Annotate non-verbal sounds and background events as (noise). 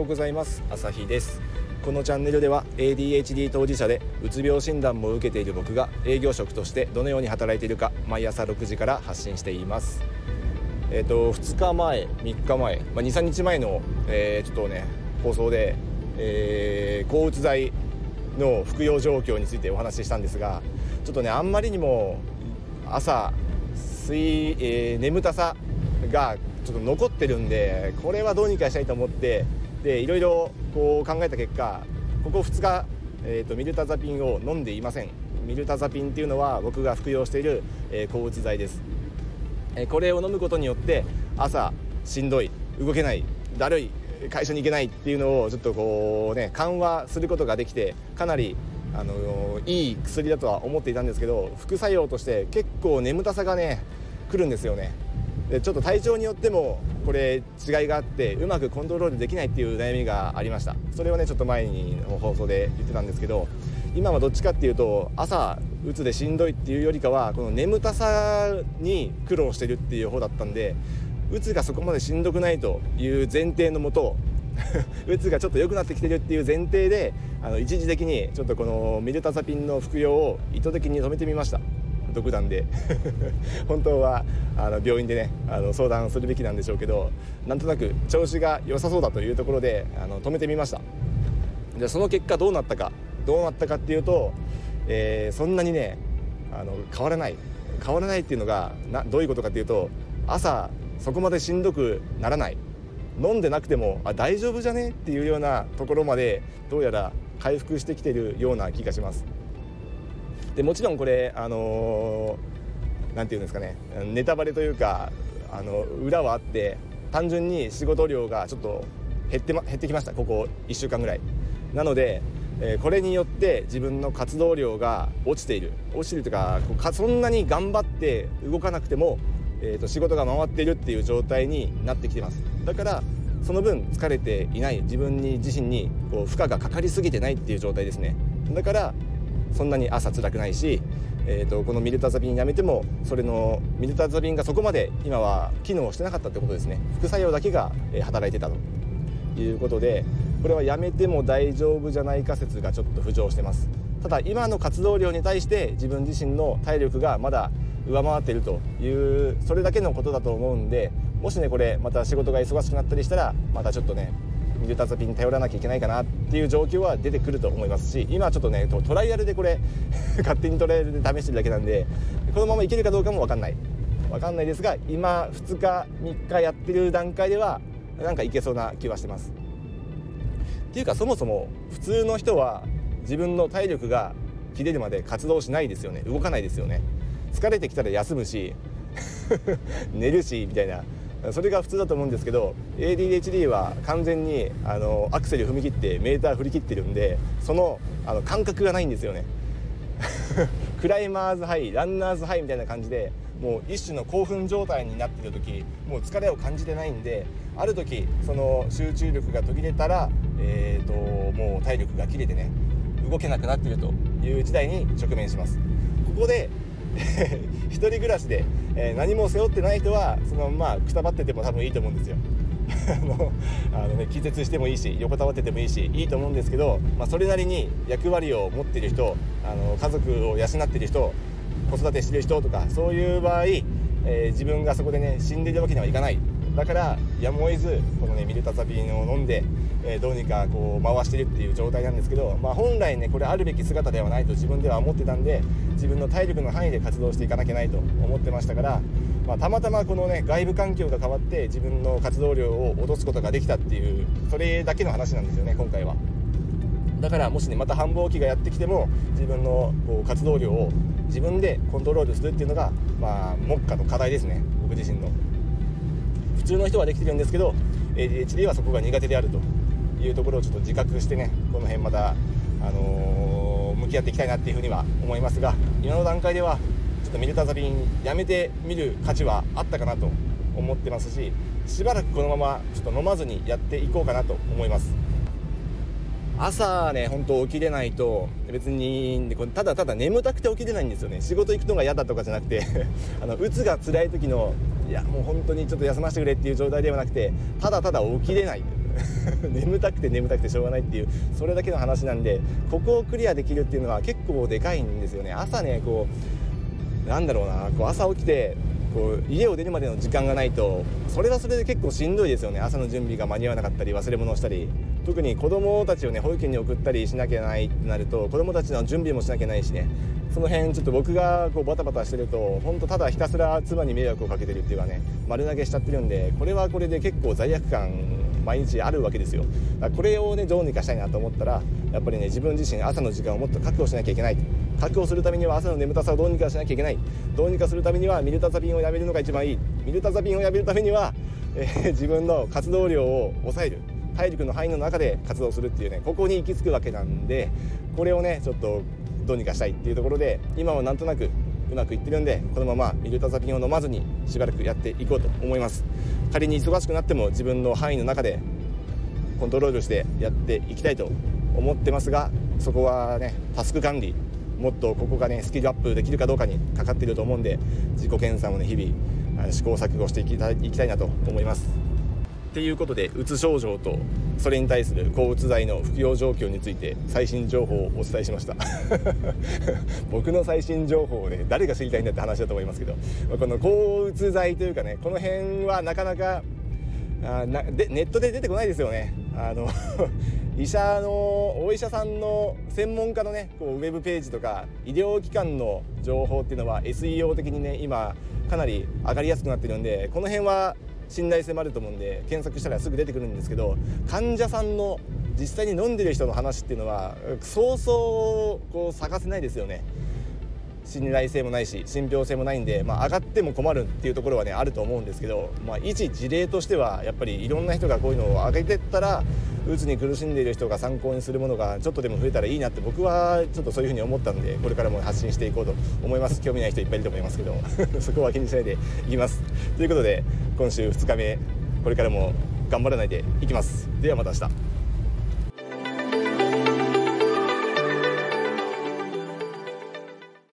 ようございます。朝日です。このチャンネルでは ADHD 当事者でうつ病診断も受けている僕が営業職としてどのように働いているか毎朝6時から発信しています。えっ、ー、と2日前3日前、まあ、23日前の、えー、ちょっとね放送で、えー、抗うつ剤の服用状況についてお話ししたんですがちょっとねあんまりにも朝睡、えー、眠たさがちょっと残ってるんでこれはどうにかしたいと思ってでいろいろこう考えた結果ここ2日、えーと、ミルタザピンを飲んでいません。ミルタザピンっていうのは僕が服用している、えー、抗うつ剤です、えー、これを飲むことによって朝しんどい動けないだるい会社に行けないっていうのをちょっとこうね緩和することができてかなりあのいい薬だとは思っていたんですけど副作用として結構眠たさがね来るんですよね。でちょっと体調によってもこれ違いがあってうまくコントロールできないっていう悩みがありました。それをねちょっと前にの放送で言ってたんですけど今はどっちかっていうと朝うつでしんどいっていうよりかはこの眠たさに苦労してるっていう方だったんでうつがそこまでしんどくないという前提のもと (laughs) うつがちょっと良くなってきてるっていう前提であの一時的にちょっとこのミルタザピンの服用を意図的に止めてみました。独断で (laughs) 本当はあの病院でねあの相談するべきなんでしょうけどなんとなく調子が良さそうだというところであの止めてみました。でその結果どうなったかどうなったかっていうと、えー、そんなにねあの変わらない。変わらないっていうのがなどういうことかっていうと朝そこまでしんどくならない。飲んでなくてもあ大丈夫じゃね？っていうようなところまでどうやら回復してきてるような気がします。でもちろんこれあの何、て言うんですかねネタバレというかあの裏はあって単純に仕事量がちょっと減って,、ま、減ってきましたここ1週間ぐらい。なので、えー、これによって自分の活動量が落ちている。落ちているというかかそんなに頑張って動かなくても、えー、と仕事が回っているっていう状態になってきてます。だからその分疲れていない自分に自身にこう負荷がかかりすぎてないっていう状態ですね。だからそんなに朝辛くないし、えーと、このミルタザビンやめてもそれのミルタザビンがそこまで今は機能してなかったってことですね。副作用だけが働いてたと。いうことでこれはやめても大丈夫じゃないか説がちょっと浮上してます。ただ今の活動量に対して自分自身の体力がまだ上回っているというそれだけのことだと思うんでもしねこれまた仕事が忙しくなったりしたらまたちょっとねミルタザピに頼らなきゃいけないかなっていう状況は出てくると思いますし今ちょっとねトライアルでこれ (laughs) 勝手にトライアルで試してるだけなんでこのままいけるかどうかも分かんない。分かんないですが今2日3日やってる段階ではなんかいけそうな気はしてます。っていうかそもそも普通の人は自分の体力が切れるまで活動しないですよね。動かないですよね。疲れてきたら休むし (laughs) 寝るしみたいな。それが普通だと思うんですけど ADHD は完全にあのアクセル踏み切ってメーター振り切ってるんでそのあの感覚がないんですよね。(laughs) クライマーズハイランナーズハイみたいな感じでもう一種の興奮状態になってる時もう疲れを感じてないんである時その集中力が途切れたら、えーと、もう体力が切れてね動けなくなってるという時代に直面します。ここで (laughs) 一人暮らしで、えー、何も背負ってない人はそのままくたばってても多分いいと思うんですよ。あ (laughs) のあの、ね、気絶してもいいし横たわっててもいいしいいと思うんですけど、まあ、それなりに役割を持ってる人あの家族を養ってる人子育てしてる人とかそういう場合、えー、自分がそこでね死んでるわけにはいかない。だからやむを得ずこのねミルタザピンを飲んで、え、どうにかこう回してるっていう状態なんですけど、まあ、本来ねこれあるべき姿ではないと自分では思ってたんで自分の体力の範囲で活動していかなきゃいけないと思ってましたから、まあ、たまたまこのね外部環境が変わって自分の活動量を落とすことができたっていうそれだけの話なんですよね今回は。だからもしねまた繁忙期がやってきても自分のこう活動量を自分でコントロールするっていうのがまあ目下の課題ですね僕自身の。普通の人はできてるんですけど ADHD はそこが苦手であるというところをちょっと自覚してねこの辺また、あのー、向き合っていきたいなっていうふうには思いますが今の段階ではちょっとミルタザビンやめてみる価値はあったかなと思ってますししばらくこのままちょっと飲まずにやっていこうかなと思います。朝ね本当起きれないと別にただただ眠たくて起きれないんですよね。仕事行くのが嫌だとかじゃなくて (laughs) あのうつが辛い時のいやもう本当にちょっと休ませてくれっていう状態ではなくてただただ起きれない。(laughs) 眠たくて眠たくてしょうがないっていうそれだけの話なんでここをクリアできるっていうのは結構でかいんですよね。朝ねこうなんだろうなこう朝起きてこう家を出るまでの時間がないとそれはそれで結構しんどいですよね。朝の準備が間に合わなかったり忘れ物をしたり。特に子供たちをね保育園に送ったりしなきゃないってなると子供たちの準備もしなきゃないしね。その辺ちょっと僕がこうバタバタしてると本当ただひたすら妻に迷惑をかけてるっていうかね丸投げしちゃってるんでこれはこれで結構罪悪感毎日あるわけですよ。これをねどうにかしたいなと思ったらやっぱりね自分自身朝の時間をもっと確保しなきゃいけない。確保するためには朝の眠たさをどうにかしなきゃいけない。どうにかするためにはミルタザピンをやめるのが一番いい。ミルタザピンをやめるためには、えー、自分の活動量を抑える。体力の範囲の中で活動するっていうねここに行き着くわけなんでこれをねちょっとどうにかしたいっていうところで今はなんとなくうまくいってるんでこのままミルタザピンを飲まずにしばらくやっていこうと思います。仮に忙しくなっても自分の範囲の中でコントロールしてやっていきたいと思ってますがそこはねタスク管理もっとここがねスキルアップできるかどうかにかかっていると思うんで自己研鑽をね日々試行錯誤していきたいいきたいなと思います。っていうことでうつ症状とそれに対する抗うつ剤の服用状況について最新情報をお伝えしました。(laughs) 僕の最新情報をね誰が知りたいんだって話だと思いますけど。この抗うつ剤というかねこの辺はなかなかあなでネットで出てこないですよね。あの (laughs) 医者のお医者さんの専門家のねこうウェブページとか医療機関の情報っていうのは SEO 的にね今かなり上がりやすくなってるんでこの辺は信頼性もあると思うんで検索したらすぐ出てくるんですけど患者さんの実際に飲んでる人の話っていうのはそうそうこう探せないですよね。信頼性もないし信憑性もないんで、まあ、上がっても困るっていうところはねあると思うんですけど、まあ、一事例としてはやっぱりいろんな人がこういうのを上げてったらうつに苦しんでいる人が参考にするものがちょっとでも増えたらいいなって僕はちょっとそういうふうに思ったんでこれからも発信していこうと思います。興味ない人いっぱいいると思いますけどそこは気にしないでいきます。ということで今週2日目これからも頑張らないでいきます。ではまた明日。